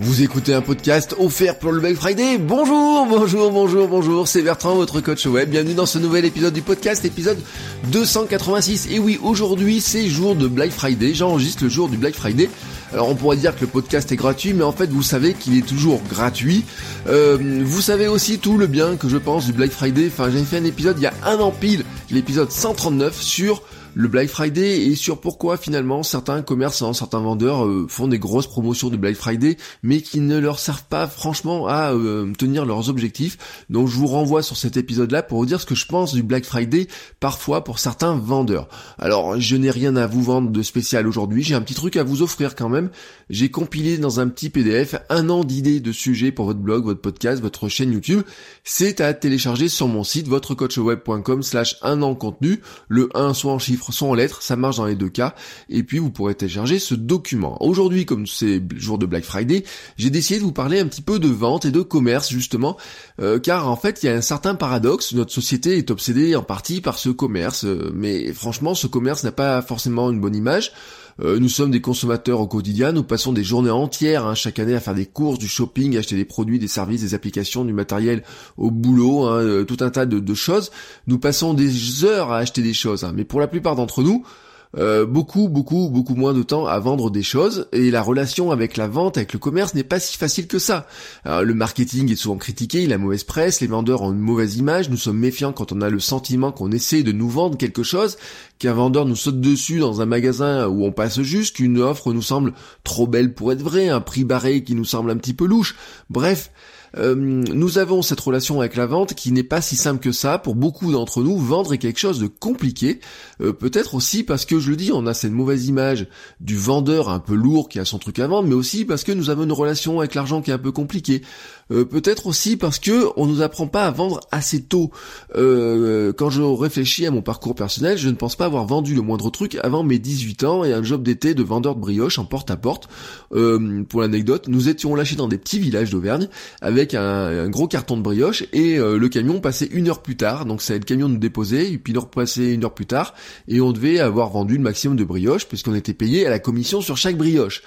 Vous écoutez un podcast offert pour le Black Friday. Bonjour, bonjour, bonjour, bonjour. C'est Bertrand, votre coach web. Bienvenue dans ce nouvel épisode du podcast, épisode 286. Et oui, aujourd'hui, c'est jour de Black Friday. J'enregistre le jour du Black Friday. Alors on pourrait dire que le podcast est gratuit, mais en fait vous savez qu'il est toujours gratuit. Euh, vous savez aussi tout le bien que je pense du Black Friday. Enfin j'avais fait un épisode il y a un an pile, l'épisode 139 sur le Black Friday et sur pourquoi finalement? Certains commerçants, certains vendeurs euh, font des grosses promotions de Black Friday mais qui ne leur servent pas franchement à euh, tenir leurs objectifs. Donc je vous renvoie sur cet épisode là pour vous dire ce que je pense du Black Friday parfois pour certains vendeurs. Alors je n'ai rien à vous vendre de spécial aujourd'hui, j'ai un petit truc à vous offrir quand même. J'ai compilé dans un petit PDF un an d'idées de sujets pour votre blog, votre podcast, votre chaîne YouTube. C'est à télécharger sur mon site votrecoachweb.com slash un an contenu, le 1 soit en chiffres en lettres, ça marche dans les deux cas, et puis vous pourrez télécharger ce document. Aujourd'hui, comme c'est jour de Black Friday, j'ai décidé de vous parler un petit peu de vente et de commerce justement, euh, car en fait il y a un certain paradoxe, notre société est obsédée en partie par ce commerce, euh, mais franchement ce commerce n'a pas forcément une bonne image. Euh, nous sommes des consommateurs au quotidien, nous passons des journées entières hein, chaque année à faire des courses, du shopping, acheter des produits, des services, des applications, du matériel au boulot, hein, euh, tout un tas de, choses. Nous passons des heures à acheter des choses, hein. mais pour la plupart d'entre nous, euh, beaucoup, beaucoup, beaucoup moins de temps à vendre des choses et la relation avec la vente, avec le commerce n'est pas si facile que ça. le marketing est souvent critiqué, il a mauvaise presse, les vendeurs ont une mauvaise image, nous sommes méfiants quand on a le sentiment qu'on essaie de nous vendre quelque chose, qu'un vendeur nous saute dessus dans un magasin où on passe juste, qu'une offre nous semble trop belle pour être vraie, un prix barré qui nous semble un petit peu louche. Bref, euh, nous avons cette relation avec la vente qui n'est pas si simple que ça. Pour beaucoup d'entre nous, vendre est quelque chose de compliqué. Euh, peut-être aussi parce que, je le dis, on a cette mauvaise image du vendeur un peu lourd qui a son truc à vendre, mais aussi parce que nous avons une relation avec l'argent qui est un peu compliquée. Euh, peut-être aussi parce que on nous apprend pas à vendre assez tôt. quand je réfléchis à mon parcours personnel, je ne pense pas avoir vendu le moindre truc avant mes 18 ans et un job d'été de vendeur de brioche en porte-à-porte. pour l'anecdote, nous étions lâchés dans des petits villages d'Auvergne avec un, gros carton de brioche et euh, le camion passait une heure plus tard. Donc c'est le camion nous déposait et puis il repassait une heure plus tard et on devait avoir vendu le maximum de brioches puisqu'on était payé à la commission sur chaque brioche.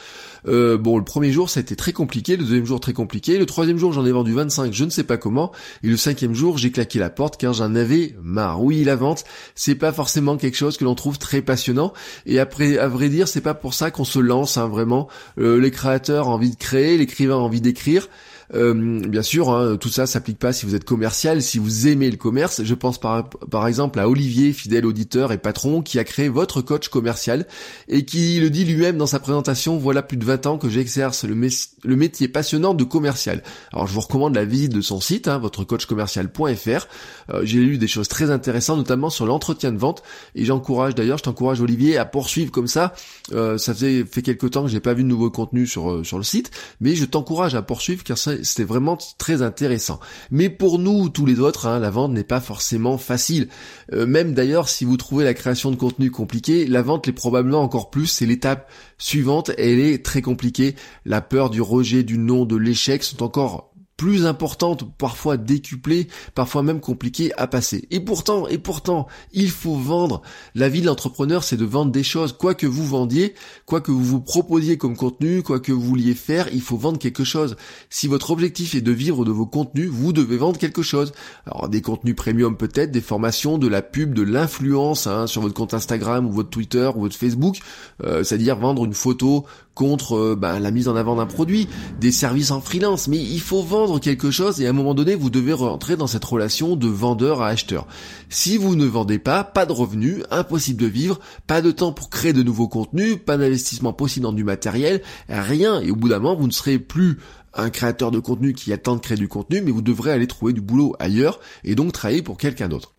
Euh, bon, le premier jour, ça a été très compliqué, le deuxième jour, très compliqué, le troisième jour, j'en ai vendu 25, je ne sais pas comment, et le cinquième jour, j'ai claqué la porte car j'en avais marre. Oui, la vente, c'est pas forcément quelque chose que l'on trouve très passionnant, et après, à vrai dire, c'est pas pour ça qu'on se lance, hein, vraiment. Euh, les créateurs ont envie de créer, l'écrivain a envie d'écrire, euh, bien sûr, hein, tout ça s'applique pas si vous êtes commercial, si vous aimez le commerce. Je pense par, par exemple à Olivier, fidèle auditeur et patron, qui a créé votre coach commercial et qui le dit lui-même dans sa présentation, voilà plus de 20 ans que j'exerce le, le, métier passionnant de commercial. Alors je vous recommande la visite de son site, hein, votrecoachcommercial.fr. Euh, J'ai lu des choses très intéressantes, notamment sur l'entretien de vente, et j'encourage d'ailleurs, je t'encourage Olivier à poursuivre comme ça. Euh, ça fait, fait quelques temps que j'ai pas vu de nouveau contenu sur, euh, sur le site, mais je t'encourage à poursuivre car ça, c'était vraiment très intéressant. Mais pour nous, tous les autres, hein, la vente n'est pas forcément facile. Euh, même d'ailleurs, si vous trouvez la création de contenu compliquée, la vente l'est probablement encore plus. C'est l'étape suivante, elle est très compliquée. La peur du rejet, du non, de l'échec sont encore plus importante, parfois décuplée, parfois même compliquée à passer. Et pourtant, et pourtant, il faut vendre. La vie de l'entrepreneur, c'est de vendre des choses. Quoi que vous vendiez, quoi que vous vous proposiez comme contenu, quoi que vous vouliez faire, il faut vendre quelque chose. Si votre objectif est de vivre de vos contenus, vous devez vendre quelque chose. Alors des contenus premium peut-être, des formations, de la pub, de l'influence hein, sur votre compte Instagram ou votre Twitter ou votre Facebook, euh, c'est-à-dire vendre une photo contre euh, bah, la mise en avant d'un produit, des services en freelance, mais il faut quelque chose et à un moment donné vous devez rentrer dans cette relation de vendeur à acheteur. Si vous ne vendez pas, pas de revenus, impossible de vivre, pas de temps pour créer de nouveaux contenus, pas d'investissement possible dans du matériel, rien, et au bout d'un moment vous ne serez plus un créateur de contenu qui attend de créer du contenu, mais vous devrez aller trouver du boulot ailleurs et donc travailler pour quelqu'un d'autre.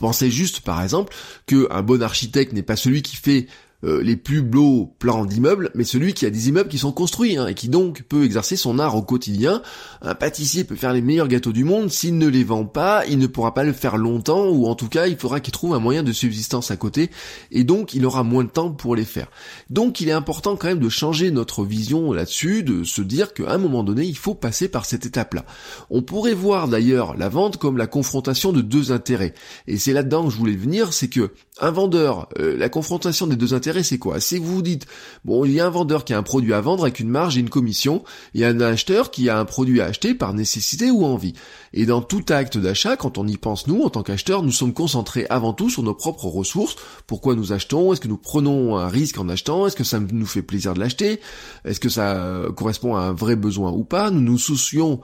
Pensez juste, par exemple, qu'un bon architecte n'est pas celui qui fait euh, les plus beaux plans d'immeubles, mais celui qui a des immeubles qui sont construits hein, et qui donc peut exercer son art au quotidien. Un pâtissier peut faire les meilleurs gâteaux du monde, s'il ne les vend pas, il ne pourra pas le faire longtemps, ou en tout cas il faudra qu'il trouve un moyen de subsistance à côté, et donc il aura moins de temps pour les faire. Donc il est important quand même de changer notre vision là-dessus, de se dire qu'à un moment donné il faut passer par cette étape-là. On pourrait voir d'ailleurs la vente comme la confrontation de deux intérêts, et c'est là-dedans que je voulais venir, c'est que un vendeur, euh, la confrontation des deux intérêts c'est quoi? Si vous dites, bon, il y a un vendeur qui a un produit à vendre avec une marge et une commission, a un acheteur qui a un produit à acheter par nécessité ou envie. Et dans tout acte d'achat, quand on y pense nous, en tant qu'acheteurs, nous sommes concentrés avant tout sur nos propres ressources. Pourquoi nous achetons? Est-ce que nous prenons un risque en achetant? Est-ce que ça nous fait plaisir de l'acheter? Est-ce que ça euh, correspond à un vrai besoin ou pas? Nous nous soucions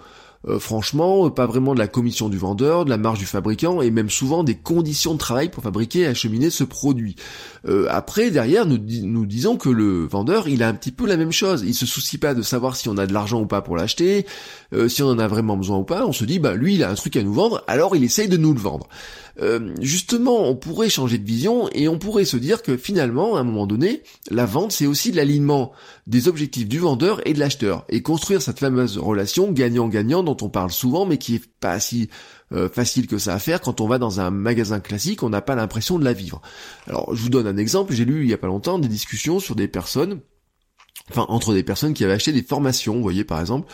euh, franchement, pas vraiment de la commission du vendeur, de la marge du fabricant, et même souvent des conditions de travail pour fabriquer et acheminer ce produit. Euh, après, derrière, nous, nous disons que le vendeur, il a un petit peu la même chose. Il se soucie pas de savoir si on a de l'argent ou pas pour l'acheter, euh, si on en a vraiment besoin ou pas. On se dit, bah lui, il a un truc à nous vendre, alors il essaye de nous le vendre. Euh, justement, on pourrait changer de vision et on pourrait se dire que finalement, à un moment donné, la vente, c'est aussi l'alignement des objectifs du vendeur et de l'acheteur. Et construire cette fameuse relation gagnant-gagnant dont on parle souvent, mais qui est pas si euh, facile que ça à faire quand on va dans un magasin classique, on n'a pas l'impression de la vivre. Alors, je vous donne un exemple, j'ai lu il y a pas longtemps des discussions sur des personnes enfin entre des personnes qui avaient acheté des formations, vous voyez par exemple,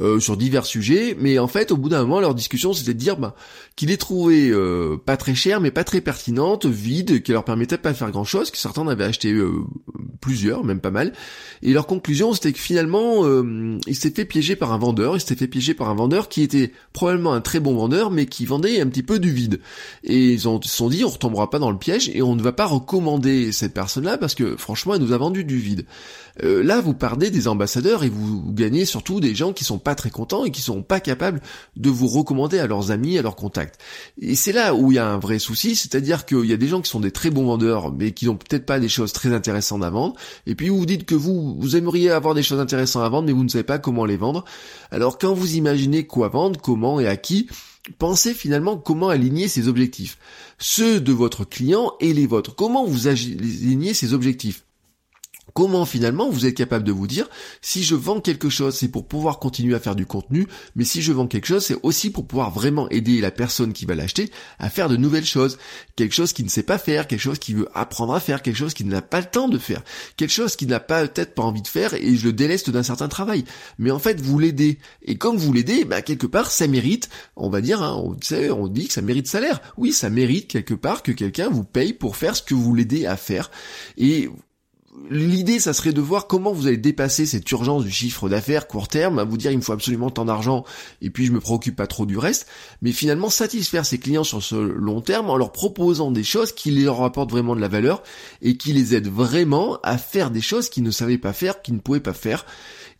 euh, sur divers sujets, mais en fait au bout d'un moment leur discussion c'était de dire bah, qu'il les trouvait euh, pas très chères mais pas très pertinentes, vides, qui leur permettaient pas de faire grand chose, que certains en avaient acheté euh, plusieurs, même pas mal, et leur conclusion c'était que finalement ils s'étaient fait piéger par un vendeur, ils s'étaient fait piéger par un vendeur qui était probablement un très bon vendeur mais qui vendait un petit peu du vide. Et ils ont, se sont dit on retombera pas dans le piège et on ne va pas recommander cette personne-là parce que franchement elle nous a vendu du vide. là vous perdez des ambassadeurs et vous gagnez surtout des gens qui sont pas très contents et qui sont pas capables de vous recommander à leurs amis, à leurs contacts. Et c'est là où il y a un vrai souci, c'est-à-dire qu'il y a des gens qui sont des très bons vendeurs, mais qui n'ont peut-être pas des choses très intéressantes à vendre, et puis vous dites que vous, vous aimeriez avoir des choses intéressantes à vendre, mais vous ne savez pas comment les vendre. Alors quand vous imaginez quoi vendre, comment et à qui, Pensez finalement comment aligner ces objectifs. Ceux de votre client et les vôtres. Comment vous alignez ces objectifs Comment finalement vous êtes capable de vous dire si je vends quelque chose c'est pour pouvoir continuer à faire du contenu, mais si je vends quelque chose c'est aussi pour pouvoir vraiment aider la personne qui va l'acheter à faire de nouvelles choses, quelque chose qu'il ne sait pas faire, quelque chose qu'il veut apprendre à faire, quelque chose qu'il n'a pas le temps de faire, quelque chose qu'il n'a pas peut-être pas envie de faire et je le déleste d'un certain travail. Mais en fait vous l'aidez et comme vous l'aidez, bah, quelque part ça mérite, on va dire, hein, on, on dit que ça mérite salaire. Oui, ça mérite quelque part que quelqu'un vous paye pour faire ce que vous l'aidez à faire et L'idée, ça serait de voir comment vous allez dépasser cette urgence du chiffre d'affaires court terme, à vous dire il me faut absolument tant d'argent et puis je me préoccupe pas trop du reste, mais finalement satisfaire ses clients sur ce long terme en leur proposant des choses qui leur apportent vraiment de la valeur et qui les aident vraiment à faire des choses qu'ils ne savaient pas faire, qu'ils ne pouvaient pas faire.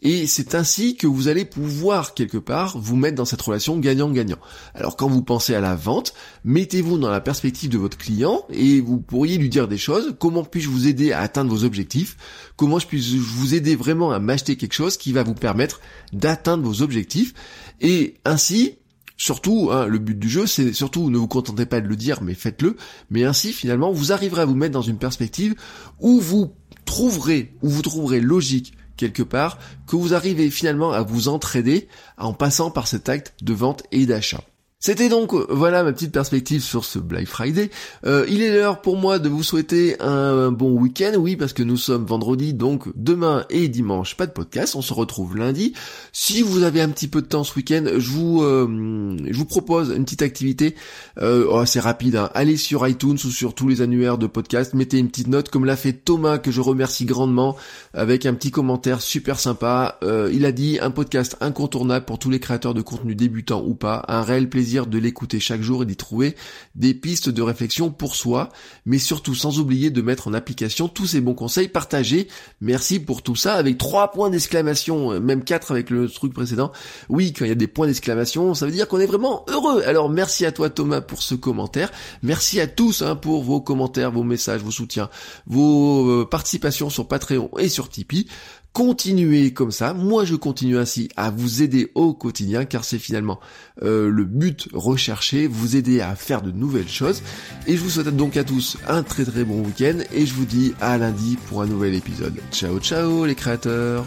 Et c'est ainsi que vous allez pouvoir quelque part vous mettre dans cette relation gagnant-gagnant. Alors quand vous pensez à la vente, mettez-vous dans la perspective de votre client et vous pourriez lui dire des choses. Comment puis-je vous aider à atteindre vos objectifs? Comment je puis vous aider vraiment à m'acheter quelque chose qui va vous permettre d'atteindre vos objectifs? Et ainsi, Surtout, hein, le but du jeu, c'est surtout ne vous contentez pas de le dire, mais faites-le. Mais ainsi, finalement, vous arriverez à vous mettre dans une perspective où vous trouverez, où vous trouverez logique, quelque part, que vous arrivez finalement à vous entraider en passant par cet acte de vente et d'achat. C'était donc euh, voilà ma petite perspective sur ce Black Friday. Euh, il est l'heure pour moi de vous souhaiter un bon week-end, oui parce que nous sommes vendredi, donc demain et dimanche pas de podcast. On se retrouve lundi. Si vous avez un petit peu de temps ce week-end, je vous euh, je vous propose une petite activité. Oh, c'est rapide. Hein. Allez sur iTunes ou sur tous les annuaires de podcast, mettez une petite note comme l'a fait Thomas que je remercie grandement avec un petit commentaire super sympa. il a dit un podcast incontournable pour tous les créateurs de contenu débutants ou pas, un réel plaisir de l'écouter chaque jour et d'y trouver des pistes de réflexion pour soi, mais surtout sans oublier de mettre en application tous ces bons conseils partagés. Merci pour tout ça avec trois points d'exclamation, euh, même quatre avec le truc précédent. Oui, quand il y a des points d'exclamation, ça veut dire qu'on est vraiment heureux. Alors merci à toi Thomas pour ce commentaire. Merci à tous hein, pour vos commentaires, vos messages, vos soutiens, vos euh, participations sur Patreon et sur Tipeee. Continuez comme ça, moi je continue ainsi à vous aider au quotidien car c'est finalement euh, le but recherché, vous aider à faire de nouvelles choses. Et je vous souhaite donc à tous un très très bon week-end et je vous dis à lundi pour un nouvel épisode. Ciao ciao les créateurs.